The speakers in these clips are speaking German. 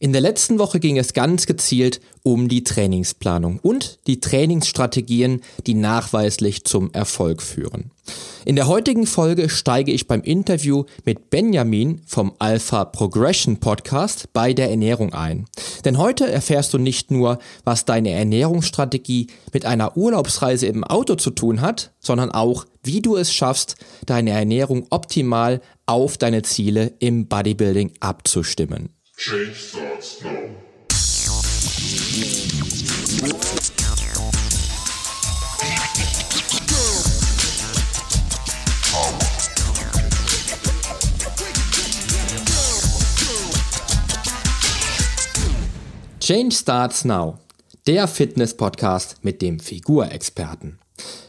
In der letzten Woche ging es ganz gezielt um die Trainingsplanung und die Trainingsstrategien, die nachweislich zum Erfolg führen. In der heutigen Folge steige ich beim Interview mit Benjamin vom Alpha Progression Podcast bei der Ernährung ein. Denn heute erfährst du nicht nur, was deine Ernährungsstrategie mit einer Urlaubsreise im Auto zu tun hat, sondern auch, wie du es schaffst, deine Ernährung optimal auf deine Ziele im Bodybuilding abzustimmen. Change starts now. Change Starts Now, der Fitness-Podcast mit dem Figurexperten.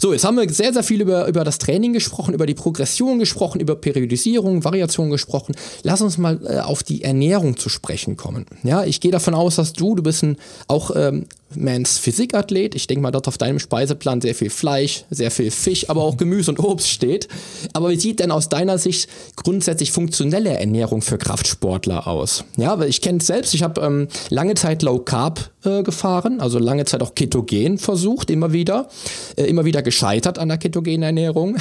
So, jetzt haben wir sehr, sehr viel über, über das Training gesprochen, über die Progression gesprochen, über Periodisierung, Variation gesprochen. Lass uns mal äh, auf die Ernährung zu sprechen kommen. Ja, ich gehe davon aus, dass du, du bist ein, auch ähm, Mans Physikathlet. Ich denke mal, dort auf deinem Speiseplan sehr viel Fleisch, sehr viel Fisch, aber auch Gemüse und Obst steht. Aber wie sieht denn aus deiner Sicht grundsätzlich funktionelle Ernährung für Kraftsportler aus? Ja, weil ich kenne es selbst. Ich habe ähm, lange Zeit Low Carb äh, gefahren, also lange Zeit auch Ketogen versucht, immer wieder. Äh, immer wieder gescheitert an der ketogenen Ernährung.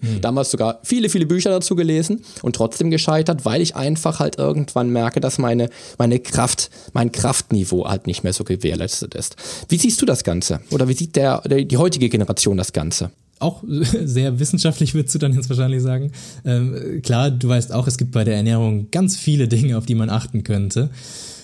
Mhm. Damals sogar viele, viele Bücher dazu gelesen und trotzdem gescheitert, weil ich einfach halt irgendwann merke, dass meine, meine Kraft, mein Kraftniveau halt nicht mehr so gewährleistet ist. Wie siehst du das Ganze? Oder wie sieht der die heutige Generation das Ganze? Auch sehr wissenschaftlich, würdest du dann jetzt wahrscheinlich sagen. Ähm, klar, du weißt auch, es gibt bei der Ernährung ganz viele Dinge, auf die man achten könnte.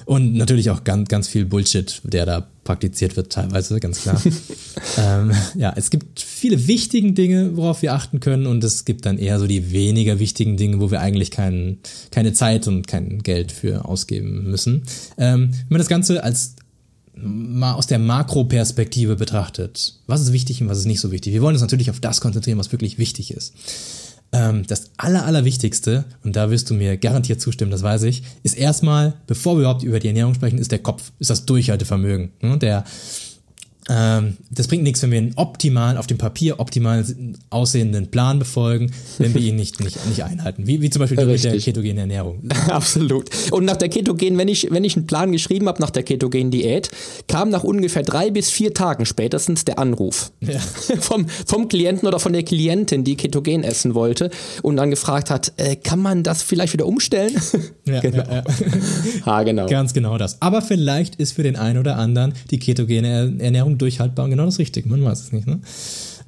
Und natürlich auch ganz, ganz viel Bullshit, der da praktiziert wird, teilweise, ganz klar. ähm, ja, es gibt viele wichtige Dinge, worauf wir achten können, und es gibt dann eher so die weniger wichtigen Dinge, wo wir eigentlich kein, keine Zeit und kein Geld für ausgeben müssen. Ähm, wenn man das Ganze als mal aus der Makroperspektive betrachtet, was ist wichtig und was ist nicht so wichtig. Wir wollen uns natürlich auf das konzentrieren, was wirklich wichtig ist. Ähm, das Aller, Allerwichtigste, und da wirst du mir garantiert zustimmen, das weiß ich, ist erstmal, bevor wir überhaupt über die Ernährung sprechen, ist der Kopf, ist das Durchhaltevermögen. Ne? Der, das bringt nichts, wenn wir einen optimalen, auf dem Papier optimal aussehenden Plan befolgen, wenn wir ihn nicht, nicht, nicht einhalten. Wie, wie zum Beispiel mit der ketogenen Ernährung. Absolut. Und nach der ketogenen, wenn ich, wenn ich einen Plan geschrieben habe nach der ketogenen Diät, kam nach ungefähr drei bis vier Tagen spätestens der Anruf ja. vom, vom Klienten oder von der Klientin, die ketogen essen wollte und dann gefragt hat, äh, kann man das vielleicht wieder umstellen? Ja, genau. Ja, ja. ha, genau. Ganz genau das. Aber vielleicht ist für den einen oder anderen die ketogene Ernährung durchhaltbar und genau das Richtige. Man weiß es nicht. Ne?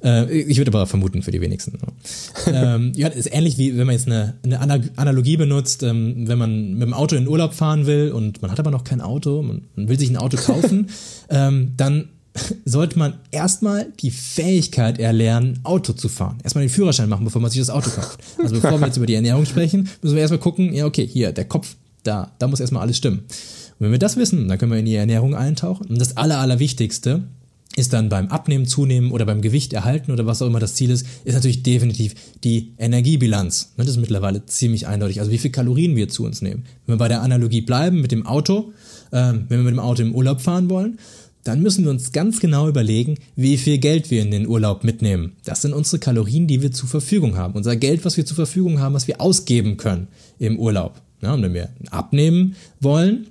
Äh, ich würde aber vermuten für die wenigsten. ähm, ja, ist ähnlich wie wenn man jetzt eine, eine Analogie benutzt, ähm, wenn man mit dem Auto in den Urlaub fahren will und man hat aber noch kein Auto, man, man will sich ein Auto kaufen, ähm, dann sollte man erstmal die Fähigkeit erlernen, Auto zu fahren. Erstmal den Führerschein machen, bevor man sich das Auto kauft. Also bevor wir jetzt über die Ernährung sprechen, müssen wir erstmal gucken, ja, okay, hier, der Kopf, da, da muss erstmal alles stimmen. Und wenn wir das wissen, dann können wir in die Ernährung eintauchen. Und das Aller, Allerwichtigste ist dann beim Abnehmen, Zunehmen oder beim Gewicht erhalten oder was auch immer das Ziel ist, ist natürlich definitiv die Energiebilanz. Das ist mittlerweile ziemlich eindeutig. Also wie viel Kalorien wir zu uns nehmen. Wenn wir bei der Analogie bleiben mit dem Auto, äh, wenn wir mit dem Auto im Urlaub fahren wollen, dann müssen wir uns ganz genau überlegen, wie viel Geld wir in den Urlaub mitnehmen. Das sind unsere Kalorien, die wir zur Verfügung haben. Unser Geld, was wir zur Verfügung haben, was wir ausgeben können im Urlaub. Ja, und wenn wir abnehmen wollen,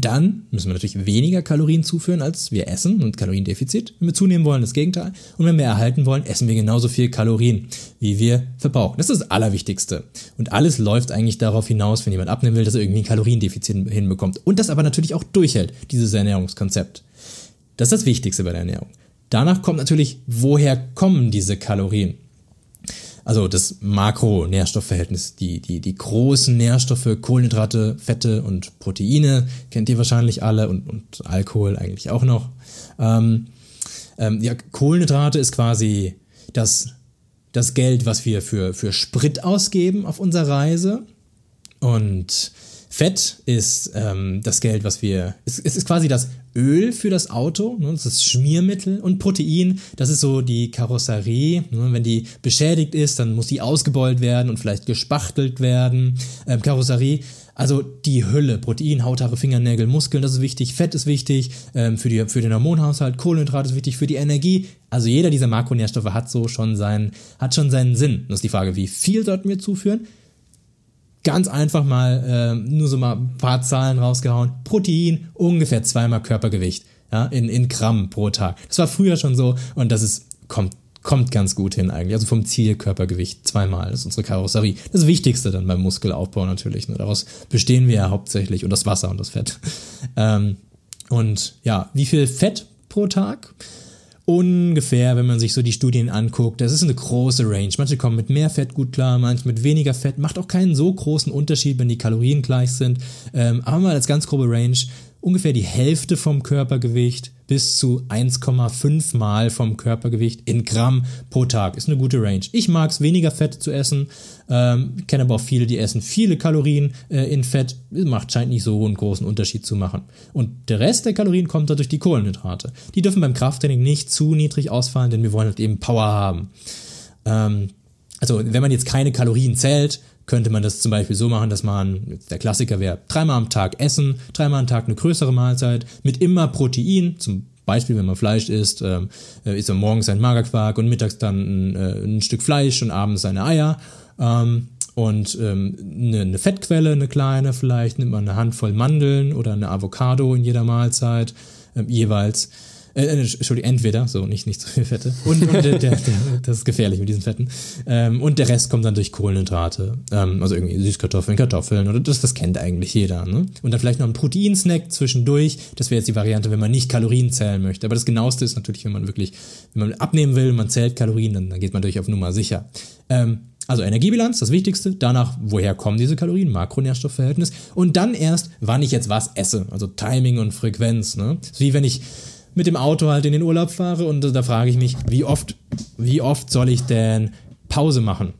dann müssen wir natürlich weniger Kalorien zuführen, als wir essen und Kaloriendefizit. Wenn wir zunehmen wollen, das Gegenteil. Und wenn wir erhalten wollen, essen wir genauso viel Kalorien, wie wir verbrauchen. Das ist das Allerwichtigste. Und alles läuft eigentlich darauf hinaus, wenn jemand abnehmen will, dass er irgendwie ein Kaloriendefizit hinbekommt. Und das aber natürlich auch durchhält, dieses Ernährungskonzept. Das ist das Wichtigste bei der Ernährung. Danach kommt natürlich, woher kommen diese Kalorien? Also das Makronährstoffverhältnis, die, die, die großen Nährstoffe, Kohlenhydrate, Fette und Proteine, kennt ihr wahrscheinlich alle und, und Alkohol eigentlich auch noch. Ähm, ähm, ja, Kohlenhydrate ist quasi das, das Geld, was wir für, für Sprit ausgeben auf unserer Reise. Und Fett ist ähm, das Geld, was wir. Es, es ist quasi das Öl für das Auto, ne, das ist Schmiermittel und Protein, das ist so die Karosserie. Ne, wenn die beschädigt ist, dann muss die ausgebeult werden und vielleicht gespachtelt werden. Ähm, Karosserie Also die Hülle, Protein, Hauthaare, Fingernägel, Muskeln, das ist wichtig, Fett ist wichtig, ähm, für, die, für den Hormonhaushalt, Kohlenhydrate ist wichtig, für die Energie. Also jeder dieser Makronährstoffe hat so schon seinen, hat schon seinen Sinn. Das ist die Frage, wie viel sollten wir zuführen? Ganz einfach mal, äh, nur so mal ein paar Zahlen rausgehauen. Protein, ungefähr zweimal Körpergewicht, ja, in, in Gramm pro Tag. Das war früher schon so und das ist, kommt kommt ganz gut hin eigentlich. Also vom Zielkörpergewicht zweimal. Das ist unsere Karosserie. Das Wichtigste dann beim Muskelaufbau natürlich. Ne? Daraus bestehen wir ja hauptsächlich und das Wasser und das Fett. Ähm, und ja, wie viel Fett pro Tag? Ungefähr, wenn man sich so die Studien anguckt, das ist eine große Range. Manche kommen mit mehr Fett gut klar, manche mit weniger Fett. Macht auch keinen so großen Unterschied, wenn die Kalorien gleich sind. Ähm, aber mal als ganz grobe Range ungefähr die Hälfte vom Körpergewicht bis zu 1,5 Mal vom Körpergewicht in Gramm pro Tag. Ist eine gute Range. Ich mag es, weniger Fett zu essen. Ähm, kenne aber auch viele, die essen viele Kalorien äh, in Fett. Macht, scheint nicht so einen großen Unterschied zu machen. Und der Rest der Kalorien kommt da durch die Kohlenhydrate. Die dürfen beim Krafttraining nicht zu niedrig ausfallen, denn wir wollen halt eben Power haben. Ähm, also wenn man jetzt keine Kalorien zählt, könnte man das zum Beispiel so machen, dass man, der Klassiker wäre, dreimal am Tag essen, dreimal am Tag eine größere Mahlzeit mit immer Protein, zum Beispiel, wenn man Fleisch isst, ähm, äh, isst man morgens ein Magerquark und mittags dann ein, äh, ein Stück Fleisch und abends eine Eier. Ähm, und ähm, eine, eine Fettquelle, eine kleine vielleicht, nimmt man eine Handvoll Mandeln oder eine Avocado in jeder Mahlzeit ähm, jeweils. Äh, äh, Entschuldigung, entweder, so nicht, nicht zu viel Fette. Und, und der, der, das ist gefährlich mit diesen Fetten. Ähm, und der Rest kommt dann durch Kohlenhydrate. Ähm, also irgendwie Süßkartoffeln, Kartoffeln oder das, das kennt eigentlich jeder. Ne? Und dann vielleicht noch ein Proteinsnack zwischendurch. Das wäre jetzt die Variante, wenn man nicht Kalorien zählen möchte. Aber das genaueste ist natürlich, wenn man wirklich, wenn man abnehmen will, man zählt Kalorien, dann, dann geht man durch auf Nummer sicher. Ähm, also Energiebilanz, das Wichtigste. Danach, woher kommen diese Kalorien? Makronährstoffverhältnis. Und dann erst, wann ich jetzt was esse. Also Timing und Frequenz. Ne? Wie wenn ich mit dem Auto halt in den Urlaub fahre und da frage ich mich, wie oft, wie oft soll ich denn Pause machen?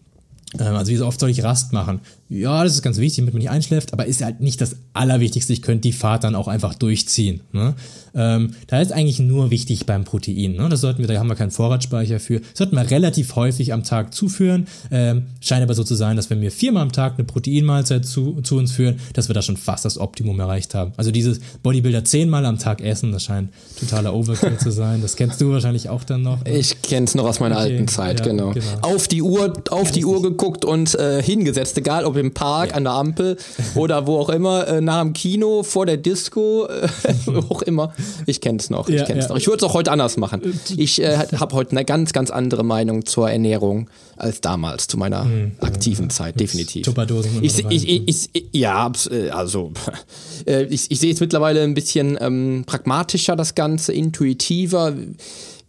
Ähm, also wie oft soll ich Rast machen? Ja, das ist ganz wichtig, damit man nicht einschläft, aber ist halt nicht das Allerwichtigste. Ich könnte die Fahrt dann auch einfach durchziehen. Ne? Ähm, da ist eigentlich nur wichtig beim Protein. Ne? Das sollten wir, da haben wir keinen Vorratsspeicher für. Das sollten wir relativ häufig am Tag zuführen. Ähm, scheint aber so zu sein, dass wenn wir viermal am Tag eine Proteinmahlzeit zu, zu uns führen, dass wir da schon fast das Optimum erreicht haben. Also dieses Bodybuilder zehnmal am Tag essen, das scheint totaler Overkill zu sein. Das kennst du wahrscheinlich auch dann noch. Ne? Ich kenn's noch aus meiner okay. alten Zeit, ja, genau. genau. Auf die Uhr, auf die Uhr geguckt und äh, hingesetzt, egal ob im Park, ja. an der Ampel oder wo auch immer, äh, nach dem Kino, vor der Disco, äh, wo auch immer. Ich kenne es noch. Ich ja, kenn's ja. noch. Ich würde es auch heute anders machen. Äh, ich äh, habe heute eine ganz, ganz andere Meinung zur Ernährung als damals, zu meiner mhm. aktiven Zeit, definitiv. Tupperdosen ich, ich, ich, ich, Ja, äh, also äh, ich, ich sehe es mittlerweile ein bisschen ähm, pragmatischer, das Ganze, intuitiver.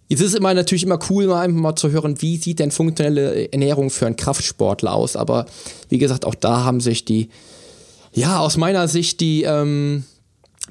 Es ist immer natürlich immer cool, mal mal zu hören, wie sieht denn funktionelle Ernährung für einen Kraftsportler aus. Aber wie gesagt, auch da haben sich die, ja, aus meiner Sicht die, ähm,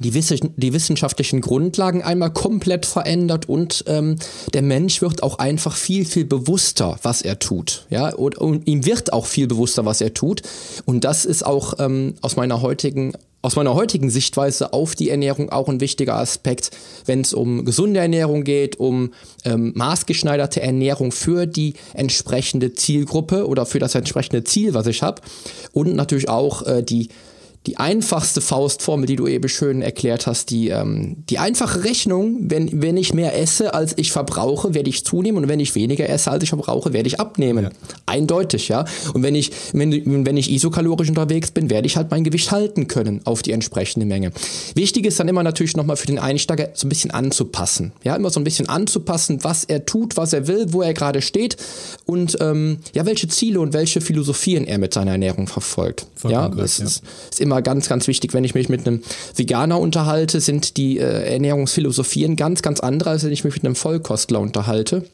die, die wissenschaftlichen Grundlagen einmal komplett verändert und ähm, der Mensch wird auch einfach viel, viel bewusster, was er tut. Ja, und, und ihm wird auch viel bewusster, was er tut. Und das ist auch ähm, aus meiner heutigen aus meiner heutigen Sichtweise auf die Ernährung auch ein wichtiger Aspekt, wenn es um gesunde Ernährung geht, um ähm, maßgeschneiderte Ernährung für die entsprechende Zielgruppe oder für das entsprechende Ziel, was ich habe. Und natürlich auch äh, die die einfachste Faustformel, die du eben schön erklärt hast, die, ähm, die einfache Rechnung, wenn, wenn ich mehr esse, als ich verbrauche, werde ich zunehmen und wenn ich weniger esse, als ich verbrauche, werde ich abnehmen. Ja. Eindeutig, ja. Und wenn ich, wenn, wenn ich isokalorisch unterwegs bin, werde ich halt mein Gewicht halten können auf die entsprechende Menge. Wichtig ist dann immer natürlich nochmal für den Einsteiger so ein bisschen anzupassen. Ja, immer so ein bisschen anzupassen, was er tut, was er will, wo er gerade steht und ähm, ja, welche Ziele und welche Philosophien er mit seiner Ernährung verfolgt. Vollkommen ja, das ist, ist immer immer ganz, ganz wichtig, wenn ich mich mit einem Veganer unterhalte, sind die äh, Ernährungsphilosophien ganz, ganz andere, als wenn ich mich mit einem Vollkostler unterhalte.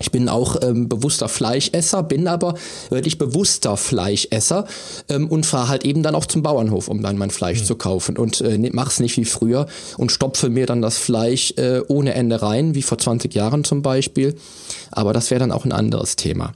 Ich bin auch ähm, bewusster Fleischesser, bin aber wirklich bewusster Fleischesser ähm, und fahre halt eben dann auch zum Bauernhof, um dann mein Fleisch mhm. zu kaufen und äh, ne, mach's nicht wie früher und stopfe mir dann das Fleisch äh, ohne Ende rein, wie vor 20 Jahren zum Beispiel. Aber das wäre dann auch ein anderes Thema.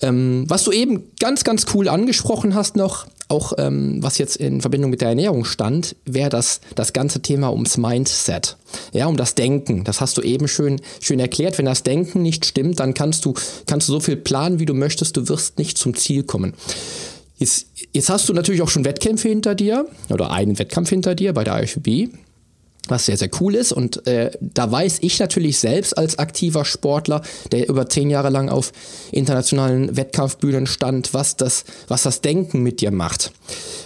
Ähm, was du eben ganz, ganz cool angesprochen hast noch, auch ähm, was jetzt in Verbindung mit der Ernährung stand, wäre das, das ganze Thema ums Mindset. Ja, um das Denken. Das hast du eben schön, schön erklärt. Wenn das Denken nicht stimmt, dann kannst du, kannst du so viel planen, wie du möchtest, du wirst nicht zum Ziel kommen. Jetzt Jetzt hast du natürlich auch schon Wettkämpfe hinter dir oder einen Wettkampf hinter dir bei der IFB was sehr, sehr cool ist. Und äh, da weiß ich natürlich selbst als aktiver Sportler, der über zehn Jahre lang auf internationalen Wettkampfbühnen stand, was das, was das Denken mit dir macht.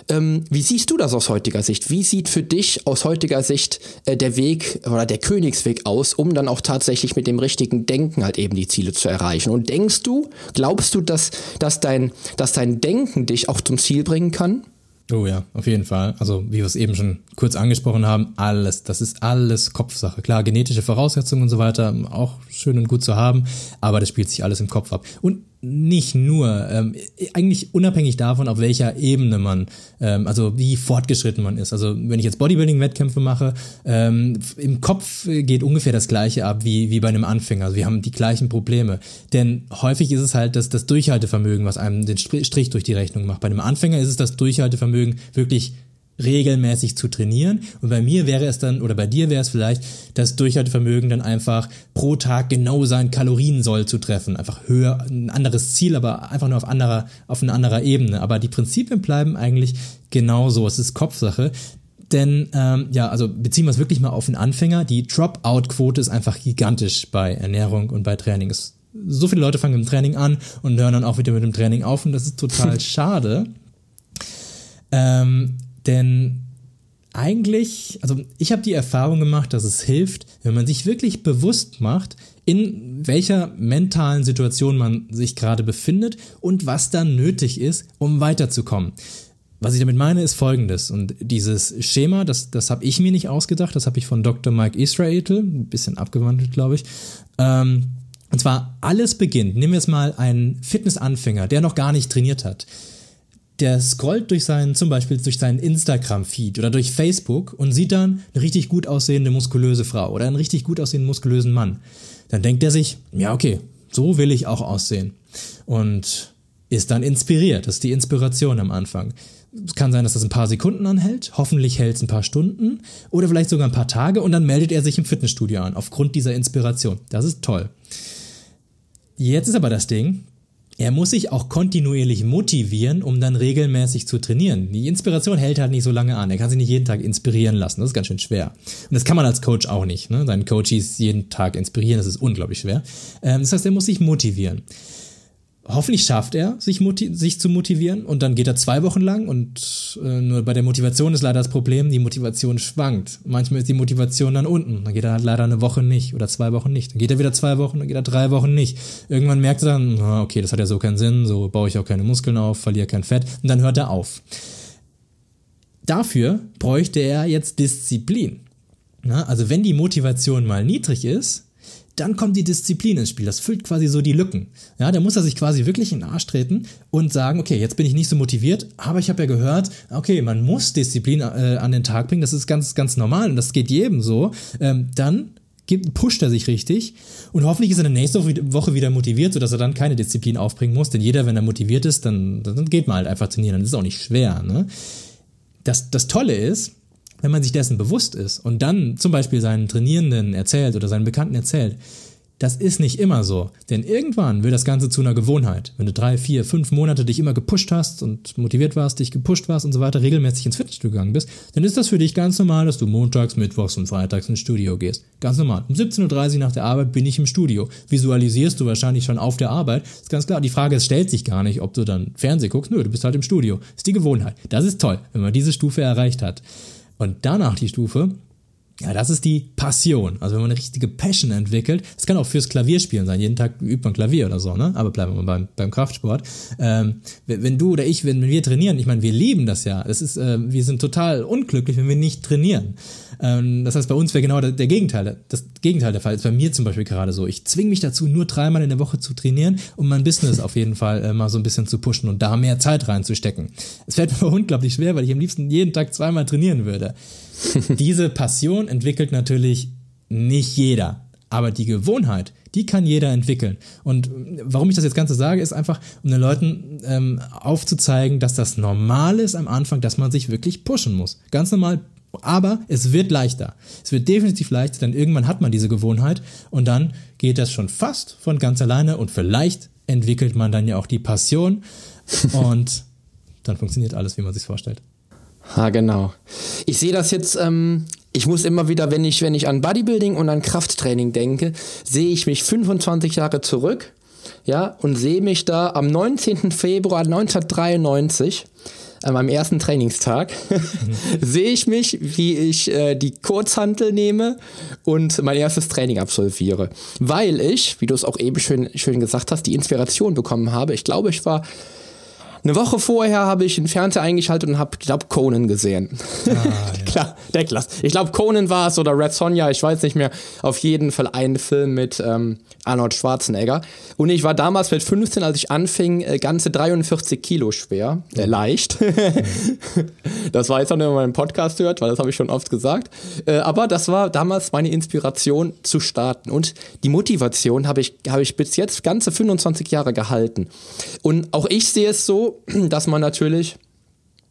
Ähm, wie siehst du das aus heutiger Sicht? Wie sieht für dich aus heutiger Sicht äh, der Weg oder der Königsweg aus, um dann auch tatsächlich mit dem richtigen Denken halt eben die Ziele zu erreichen? Und denkst du, glaubst du, dass, dass, dein, dass dein Denken dich auch zum Ziel bringen kann? Oh ja, auf jeden Fall. Also wie wir es eben schon kurz angesprochen haben, alles, das ist alles Kopfsache. Klar, genetische Voraussetzungen und so weiter, auch schön und gut zu haben, aber das spielt sich alles im Kopf ab. Und nicht nur, ähm, eigentlich unabhängig davon, auf welcher Ebene man, ähm, also wie fortgeschritten man ist. Also wenn ich jetzt Bodybuilding-Wettkämpfe mache, ähm, im Kopf geht ungefähr das gleiche ab wie, wie bei einem Anfänger. Also wir haben die gleichen Probleme. Denn häufig ist es halt das, das Durchhaltevermögen, was einem den Strich durch die Rechnung macht. Bei einem Anfänger ist es das Durchhaltevermögen, wirklich regelmäßig zu trainieren. Und bei mir wäre es dann, oder bei dir wäre es vielleicht, das Durchhaltevermögen dann einfach pro Tag genau sein Kaloriensoll zu treffen. Einfach höher, ein anderes Ziel, aber einfach nur auf anderer, auf einer anderer Ebene. Aber die Prinzipien bleiben eigentlich genauso. Es ist Kopfsache. Denn, ähm, ja, also beziehen wir es wirklich mal auf den Anfänger. Die Dropout-Quote ist einfach gigantisch bei Ernährung und bei Training. Es, so viele Leute fangen mit dem Training an und hören dann auch wieder mit dem Training auf und das ist total schade. Ähm, denn eigentlich, also ich habe die Erfahrung gemacht, dass es hilft, wenn man sich wirklich bewusst macht, in welcher mentalen Situation man sich gerade befindet und was dann nötig ist, um weiterzukommen. Was ich damit meine, ist folgendes. Und dieses Schema, das, das habe ich mir nicht ausgedacht, das habe ich von Dr. Mike Israel, ein bisschen abgewandelt, glaube ich. Ähm, und zwar alles beginnt. Nehmen wir jetzt mal einen Fitnessanfänger, der noch gar nicht trainiert hat der scrollt durch seinen, zum Beispiel durch seinen Instagram-Feed oder durch Facebook und sieht dann eine richtig gut aussehende muskulöse Frau oder einen richtig gut aussehenden muskulösen Mann. Dann denkt er sich, ja, okay, so will ich auch aussehen. Und ist dann inspiriert. Das ist die Inspiration am Anfang. Es kann sein, dass das ein paar Sekunden anhält. Hoffentlich hält es ein paar Stunden oder vielleicht sogar ein paar Tage und dann meldet er sich im Fitnessstudio an, aufgrund dieser Inspiration. Das ist toll. Jetzt ist aber das Ding, er muss sich auch kontinuierlich motivieren, um dann regelmäßig zu trainieren. Die Inspiration hält halt nicht so lange an. Er kann sich nicht jeden Tag inspirieren lassen. Das ist ganz schön schwer. Und das kann man als Coach auch nicht. Ne? Seinen Coaches jeden Tag inspirieren, das ist unglaublich schwer. Ähm, das heißt, er muss sich motivieren. Hoffentlich schafft er, sich, sich zu motivieren und dann geht er zwei Wochen lang und äh, nur bei der Motivation ist leider das Problem, die Motivation schwankt. Manchmal ist die Motivation dann unten, dann geht er halt leider eine Woche nicht oder zwei Wochen nicht. Dann geht er wieder zwei Wochen, dann geht er drei Wochen nicht. Irgendwann merkt er dann, okay, das hat ja so keinen Sinn, so baue ich auch keine Muskeln auf, verliere kein Fett und dann hört er auf. Dafür bräuchte er jetzt Disziplin. Na, also wenn die Motivation mal niedrig ist, dann kommt die Disziplin ins Spiel. Das füllt quasi so die Lücken. Ja, da muss er sich quasi wirklich in den Arsch treten und sagen, okay, jetzt bin ich nicht so motiviert, aber ich habe ja gehört, okay, man muss Disziplin äh, an den Tag bringen, das ist ganz, ganz normal und das geht jedem so. Ähm, dann gibt, pusht er sich richtig und hoffentlich ist er in der nächsten Woche wieder motiviert, sodass er dann keine Disziplin aufbringen muss, denn jeder, wenn er motiviert ist, dann, dann geht man halt einfach trainieren, dann ist es auch nicht schwer. Ne? Das, das Tolle ist, wenn man sich dessen bewusst ist und dann zum Beispiel seinen Trainierenden erzählt oder seinen Bekannten erzählt, das ist nicht immer so. Denn irgendwann wird das Ganze zu einer Gewohnheit. Wenn du drei, vier, fünf Monate dich immer gepusht hast und motiviert warst, dich gepusht warst und so weiter, regelmäßig ins Fitnessstudio gegangen bist, dann ist das für dich ganz normal, dass du montags, mittwochs und freitags ins Studio gehst. Ganz normal. Um 17.30 Uhr nach der Arbeit bin ich im Studio. Visualisierst du wahrscheinlich schon auf der Arbeit. Ist ganz klar. Die Frage stellt sich gar nicht, ob du dann Fernseh guckst. Nö, du bist halt im Studio. Ist die Gewohnheit. Das ist toll, wenn man diese Stufe erreicht hat. Und danach die Stufe, ja, das ist die Passion. Also wenn man eine richtige Passion entwickelt, das kann auch fürs Klavierspielen sein. Jeden Tag übt man Klavier oder so, ne? Aber bleiben wir beim, beim Kraftsport. Ähm, wenn du oder ich, wenn wir trainieren, ich meine, wir lieben das ja. Das ist, äh, wir sind total unglücklich, wenn wir nicht trainieren. Ähm, das heißt, bei uns wäre genau der, der, Gegenteil, das Gegenteil der Fall. ist bei mir zum Beispiel gerade so. Ich zwinge mich dazu, nur dreimal in der Woche zu trainieren, um mein Business auf jeden Fall äh, mal so ein bisschen zu pushen und da mehr Zeit reinzustecken. Es fällt mir unglaublich schwer, weil ich am liebsten jeden Tag zweimal trainieren würde. Diese Passion entwickelt natürlich nicht jeder. Aber die Gewohnheit, die kann jeder entwickeln. Und warum ich das jetzt Ganze sage, ist einfach, um den Leuten ähm, aufzuzeigen, dass das normal ist am Anfang, dass man sich wirklich pushen muss. Ganz normal. Aber es wird leichter. Es wird definitiv leichter, denn irgendwann hat man diese Gewohnheit und dann geht das schon fast von ganz alleine und vielleicht entwickelt man dann ja auch die Passion und dann funktioniert alles, wie man sich vorstellt. Ha, genau. Ich sehe das jetzt, ähm, ich muss immer wieder, wenn ich, wenn ich an Bodybuilding und an Krafttraining denke, sehe ich mich 25 Jahre zurück, ja, und sehe mich da am 19. Februar 1993 an meinem ersten Trainingstag sehe ich mich, wie ich äh, die Kurzhantel nehme und mein erstes Training absolviere. Weil ich, wie du es auch eben schön, schön gesagt hast, die Inspiration bekommen habe. Ich glaube, ich war eine Woche vorher habe ich den Fernseher eingeschaltet und habe, glaube Conan gesehen. Ah. Klar, der Klasse. Ich glaube, Conan war es oder Red Sonja, ich weiß nicht mehr. Auf jeden Fall ein Film mit ähm, Arnold Schwarzenegger. Und ich war damals mit 15, als ich anfing, äh, ganze 43 Kilo schwer, äh, leicht. das weiß auch, wenn man meinen Podcast hört, weil das habe ich schon oft gesagt. Äh, aber das war damals meine Inspiration zu starten. Und die Motivation habe ich, hab ich bis jetzt ganze 25 Jahre gehalten. Und auch ich sehe es so, dass man natürlich,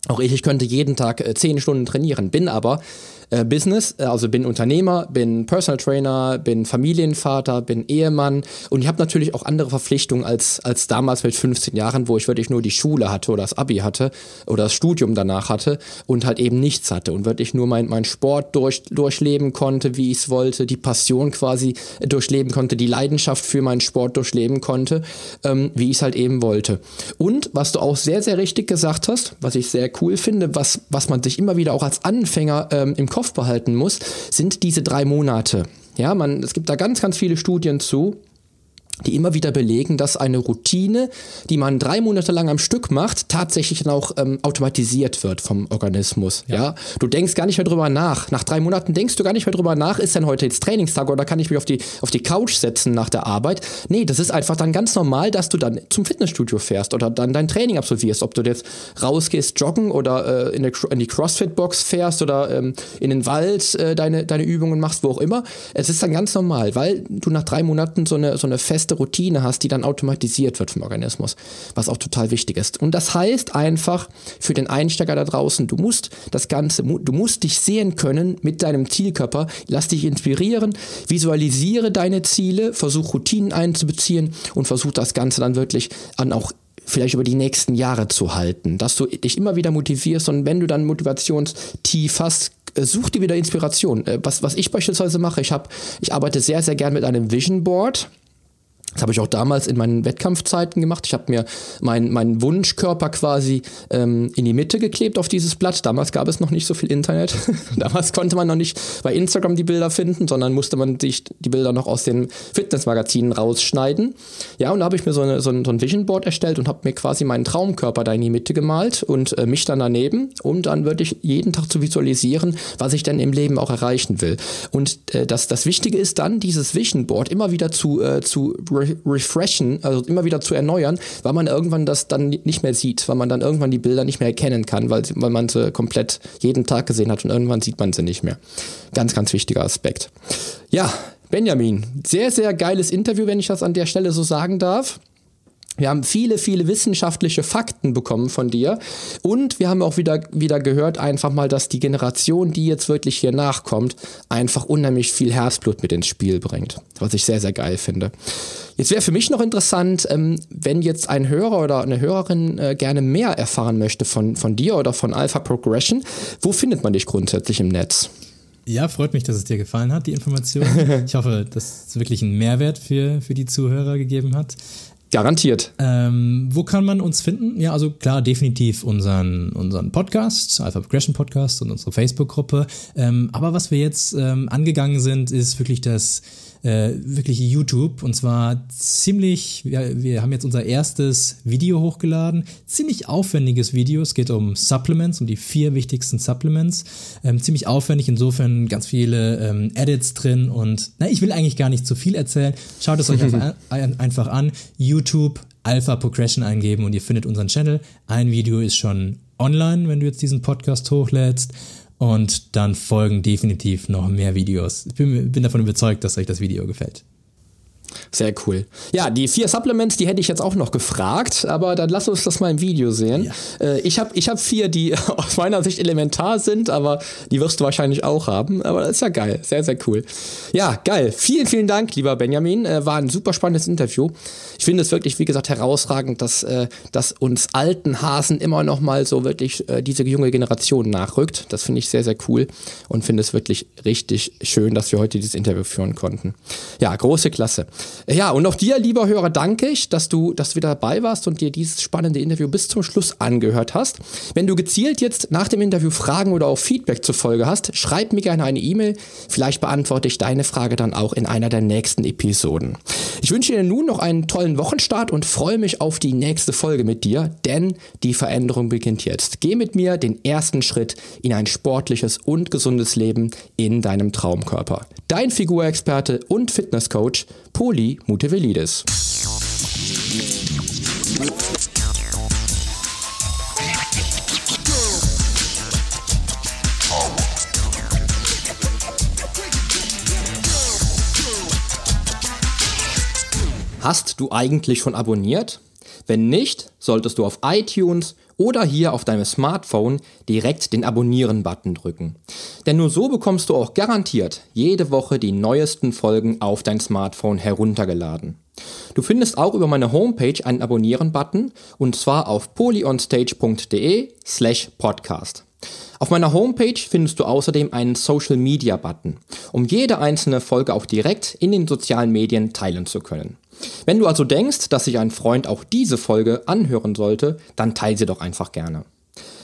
auch ich, ich könnte jeden Tag äh, zehn Stunden trainieren, bin aber äh, Business, äh, also bin Unternehmer, bin Personal Trainer, bin Familienvater, bin Ehemann und ich habe natürlich auch andere Verpflichtungen als, als damals mit 15 Jahren, wo ich wirklich nur die Schule hatte oder das Abi hatte oder das Studium danach hatte und halt eben nichts hatte und wirklich nur mein, mein Sport durch, durchleben konnte, wie ich es wollte, die Passion quasi durchleben konnte, die Leidenschaft für meinen Sport durchleben konnte, ähm, wie ich es halt eben wollte. Und was du auch sehr, sehr richtig gesagt hast, was ich sehr cool finde, was, was man sich immer wieder auch als Anfänger ähm, im Kopf Behalten muss, sind diese drei Monate. Ja, man, es gibt da ganz, ganz viele Studien zu die immer wieder belegen, dass eine Routine, die man drei Monate lang am Stück macht, tatsächlich dann auch ähm, automatisiert wird vom Organismus. Ja. ja. du denkst gar nicht mehr drüber nach. Nach drei Monaten denkst du gar nicht mehr drüber nach, ist denn heute jetzt Trainingstag oder kann ich mich auf die auf die Couch setzen nach der Arbeit? Nee, das ist einfach dann ganz normal, dass du dann zum Fitnessstudio fährst oder dann dein Training absolvierst, ob du jetzt rausgehst joggen oder äh, in, in, die CrossFit Box fährst oder ähm, in den Wald äh, deine deine Übungen machst, wo auch immer. Es ist dann ganz normal, weil du nach drei Monaten so eine so eine feste feste Routine hast, die dann automatisiert wird vom Organismus, was auch total wichtig ist. Und das heißt einfach für den Einsteiger da draußen, du musst das Ganze, du musst dich sehen können mit deinem Zielkörper, lass dich inspirieren, visualisiere deine Ziele, versuch Routinen einzubeziehen und versuch das Ganze dann wirklich an auch vielleicht über die nächsten Jahre zu halten, dass du dich immer wieder motivierst und wenn du dann Motivationstief hast, äh, such dir wieder Inspiration. Äh, was, was ich beispielsweise mache, ich, hab, ich arbeite sehr, sehr gern mit einem Vision Board. Das habe ich auch damals in meinen Wettkampfzeiten gemacht. Ich habe mir meinen mein Wunschkörper quasi ähm, in die Mitte geklebt auf dieses Blatt. Damals gab es noch nicht so viel Internet. damals konnte man noch nicht bei Instagram die Bilder finden, sondern musste man sich die Bilder noch aus den Fitnessmagazinen rausschneiden. Ja, und da habe ich mir so, eine, so, ein, so ein Vision Board erstellt und habe mir quasi meinen Traumkörper da in die Mitte gemalt und äh, mich dann daneben, um dann wirklich jeden Tag zu visualisieren, was ich denn im Leben auch erreichen will. Und äh, das, das Wichtige ist dann, dieses Vision Board immer wieder zu, äh, zu refreshen, also immer wieder zu erneuern, weil man irgendwann das dann nicht mehr sieht, weil man dann irgendwann die Bilder nicht mehr erkennen kann, weil, weil man sie komplett jeden Tag gesehen hat und irgendwann sieht man sie nicht mehr. Ganz, ganz wichtiger Aspekt. Ja, Benjamin, sehr, sehr geiles Interview, wenn ich das an der Stelle so sagen darf. Wir haben viele, viele wissenschaftliche Fakten bekommen von dir. Und wir haben auch wieder, wieder gehört, einfach mal, dass die Generation, die jetzt wirklich hier nachkommt, einfach unheimlich viel Herzblut mit ins Spiel bringt. Was ich sehr, sehr geil finde. Jetzt wäre für mich noch interessant, ähm, wenn jetzt ein Hörer oder eine Hörerin äh, gerne mehr erfahren möchte von, von dir oder von Alpha Progression. Wo findet man dich grundsätzlich im Netz? Ja, freut mich, dass es dir gefallen hat, die Information. Ich hoffe, dass es wirklich einen Mehrwert für, für die Zuhörer gegeben hat. Garantiert. Ähm, wo kann man uns finden? Ja, also klar, definitiv unseren, unseren Podcast, Alpha Progression Podcast und unsere Facebook-Gruppe. Ähm, aber was wir jetzt ähm, angegangen sind, ist wirklich das äh, wirklich YouTube. Und zwar ziemlich, ja, wir haben jetzt unser erstes Video hochgeladen, ziemlich aufwendiges Video, es geht um Supplements, um die vier wichtigsten Supplements, ähm, ziemlich aufwendig, insofern ganz viele ähm, Edits drin. Und na, ich will eigentlich gar nicht zu viel erzählen, schaut es euch einfach, an, einfach an, YouTube Alpha Progression eingeben und ihr findet unseren Channel, ein Video ist schon online, wenn du jetzt diesen Podcast hochlädst und dann folgen definitiv noch mehr Videos. Ich bin, bin davon überzeugt, dass euch das Video gefällt. Sehr cool. Ja, die vier Supplements, die hätte ich jetzt auch noch gefragt, aber dann lass uns das mal im Video sehen. Ja. Äh, ich habe ich hab vier, die aus meiner Sicht elementar sind, aber die wirst du wahrscheinlich auch haben. Aber das ist ja geil. Sehr, sehr cool. Ja, geil. Vielen, vielen Dank, lieber Benjamin. Äh, war ein super spannendes Interview. Ich finde es wirklich, wie gesagt, herausragend, dass, äh, dass uns alten Hasen immer noch mal so wirklich äh, diese junge Generation nachrückt. Das finde ich sehr, sehr cool und finde es wirklich richtig schön, dass wir heute dieses Interview führen konnten. Ja, große Klasse. Ja, und auch dir, lieber Hörer, danke ich, dass du, dass du wieder dabei warst und dir dieses spannende Interview bis zum Schluss angehört hast. Wenn du gezielt jetzt nach dem Interview Fragen oder auch Feedback zur Folge hast, schreib mir gerne eine E-Mail. Vielleicht beantworte ich deine Frage dann auch in einer der nächsten Episoden. Ich wünsche dir nun noch einen tollen Wochenstart und freue mich auf die nächste Folge mit dir, denn die Veränderung beginnt jetzt. Geh mit mir den ersten Schritt in ein sportliches und gesundes Leben in deinem Traumkörper. Dein Figurexperte und Fitnesscoach Poli Mutevelidis. Hast du eigentlich schon abonniert? Wenn nicht, solltest du auf iTunes oder hier auf deinem Smartphone direkt den Abonnieren-Button drücken. Denn nur so bekommst du auch garantiert jede Woche die neuesten Folgen auf dein Smartphone heruntergeladen. Du findest auch über meine Homepage einen Abonnieren-Button und zwar auf polyonstage.de slash podcast. Auf meiner Homepage findest du außerdem einen Social Media Button, um jede einzelne Folge auch direkt in den sozialen Medien teilen zu können. Wenn du also denkst, dass sich ein Freund auch diese Folge anhören sollte, dann teile sie doch einfach gerne.